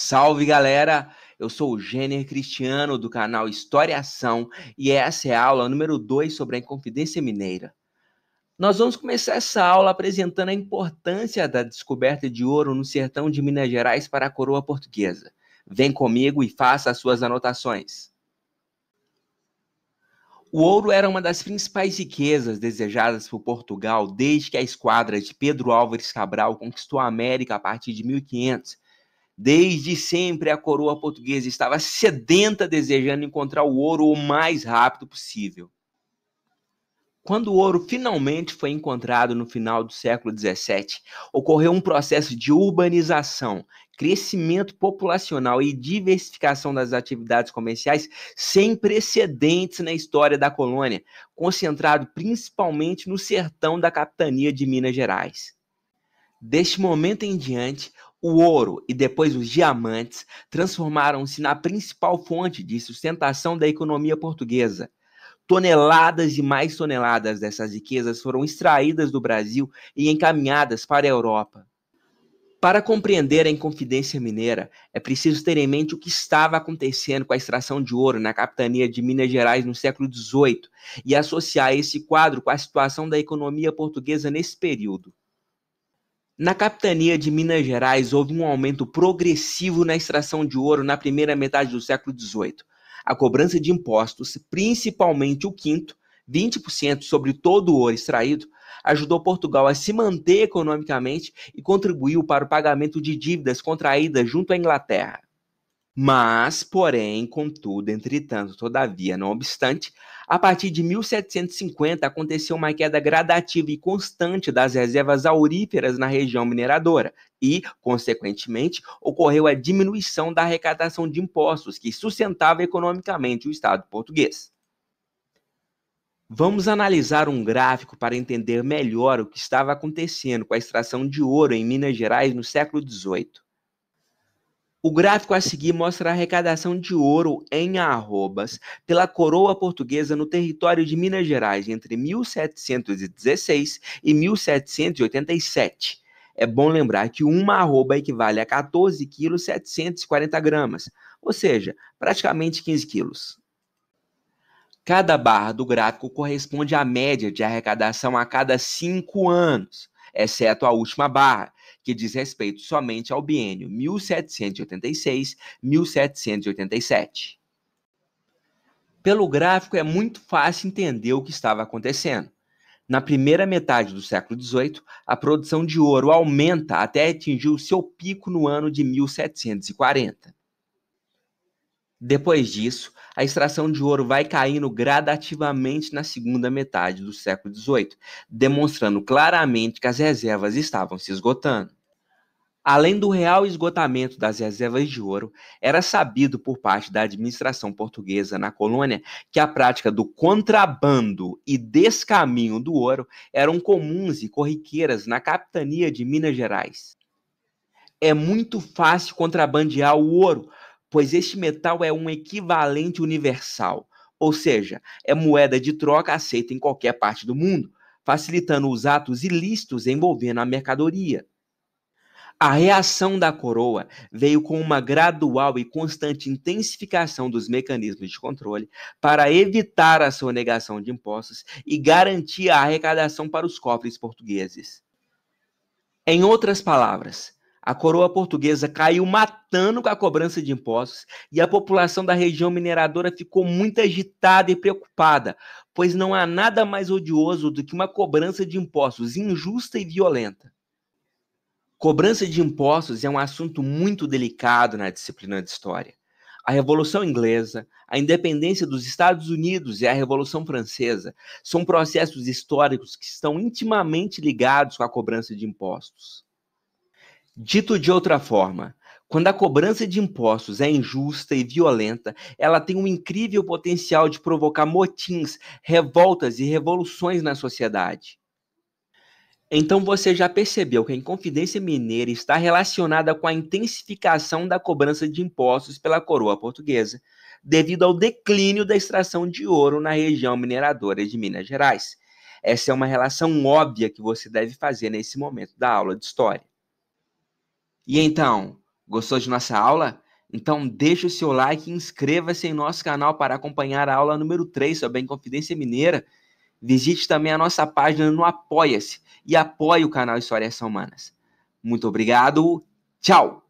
Salve galera! Eu sou o Gêner Cristiano do canal História Ação e essa é a aula número 2 sobre a Inconfidência Mineira. Nós vamos começar essa aula apresentando a importância da descoberta de ouro no sertão de Minas Gerais para a coroa portuguesa. Vem comigo e faça as suas anotações. O ouro era uma das principais riquezas desejadas por Portugal desde que a esquadra de Pedro Álvares Cabral conquistou a América a partir de 1500 Desde sempre a coroa portuguesa estava sedenta desejando encontrar o ouro o mais rápido possível. Quando o ouro finalmente foi encontrado no final do século XVII, ocorreu um processo de urbanização, crescimento populacional e diversificação das atividades comerciais sem precedentes na história da colônia, concentrado principalmente no sertão da capitania de Minas Gerais. Deste momento em diante, o ouro e depois os diamantes transformaram-se na principal fonte de sustentação da economia portuguesa. Toneladas e mais toneladas dessas riquezas foram extraídas do Brasil e encaminhadas para a Europa. Para compreender a Inconfidência Mineira, é preciso ter em mente o que estava acontecendo com a extração de ouro na capitania de Minas Gerais no século XVIII e associar esse quadro com a situação da economia portuguesa nesse período. Na capitania de Minas Gerais, houve um aumento progressivo na extração de ouro na primeira metade do século XVIII. A cobrança de impostos, principalmente o quinto, 20% sobre todo o ouro extraído, ajudou Portugal a se manter economicamente e contribuiu para o pagamento de dívidas contraídas junto à Inglaterra. Mas, porém, contudo, entretanto, todavia, não obstante, a partir de 1750 aconteceu uma queda gradativa e constante das reservas auríferas na região mineradora e, consequentemente, ocorreu a diminuição da arrecadação de impostos que sustentava economicamente o Estado português. Vamos analisar um gráfico para entender melhor o que estava acontecendo com a extração de ouro em Minas Gerais no século XVIII. O gráfico a seguir mostra a arrecadação de ouro em arrobas pela coroa portuguesa no território de Minas Gerais entre 1716 e 1787. É bom lembrar que uma arroba equivale a 14 quilos 740 gramas, ou seja, praticamente 15 quilos. Cada barra do gráfico corresponde à média de arrecadação a cada cinco anos, exceto a última barra, que diz respeito somente ao biênio 1786-1787. Pelo gráfico é muito fácil entender o que estava acontecendo. Na primeira metade do século XVIII, a produção de ouro aumenta até atingir o seu pico no ano de 1740. Depois disso, a extração de ouro vai caindo gradativamente na segunda metade do século XVIII, demonstrando claramente que as reservas estavam se esgotando. Além do real esgotamento das reservas de ouro, era sabido por parte da administração portuguesa na colônia que a prática do contrabando e descaminho do ouro eram comuns e corriqueiras na capitania de Minas Gerais. É muito fácil contrabandear o ouro, pois este metal é um equivalente universal, ou seja, é moeda de troca aceita em qualquer parte do mundo, facilitando os atos ilícitos envolvendo a mercadoria. A reação da coroa veio com uma gradual e constante intensificação dos mecanismos de controle para evitar a sonegação de impostos e garantir a arrecadação para os cofres portugueses. Em outras palavras, a coroa portuguesa caiu matando com a cobrança de impostos e a população da região mineradora ficou muito agitada e preocupada, pois não há nada mais odioso do que uma cobrança de impostos injusta e violenta. Cobrança de impostos é um assunto muito delicado na disciplina de história. A Revolução Inglesa, a independência dos Estados Unidos e a Revolução Francesa são processos históricos que estão intimamente ligados com a cobrança de impostos. Dito de outra forma, quando a cobrança de impostos é injusta e violenta, ela tem um incrível potencial de provocar motins, revoltas e revoluções na sociedade. Então você já percebeu que a Inconfidência Mineira está relacionada com a intensificação da cobrança de impostos pela coroa portuguesa, devido ao declínio da extração de ouro na região mineradora de Minas Gerais. Essa é uma relação óbvia que você deve fazer nesse momento da aula de história. E então, Gostou de nossa aula? Então deixe o seu like e inscreva-se em nosso canal para acompanhar a aula número 3 sobre a Inconfidência Mineira. Visite também a nossa página no Apoia-se e apoie o canal Histórias Humanas. Muito obrigado, tchau!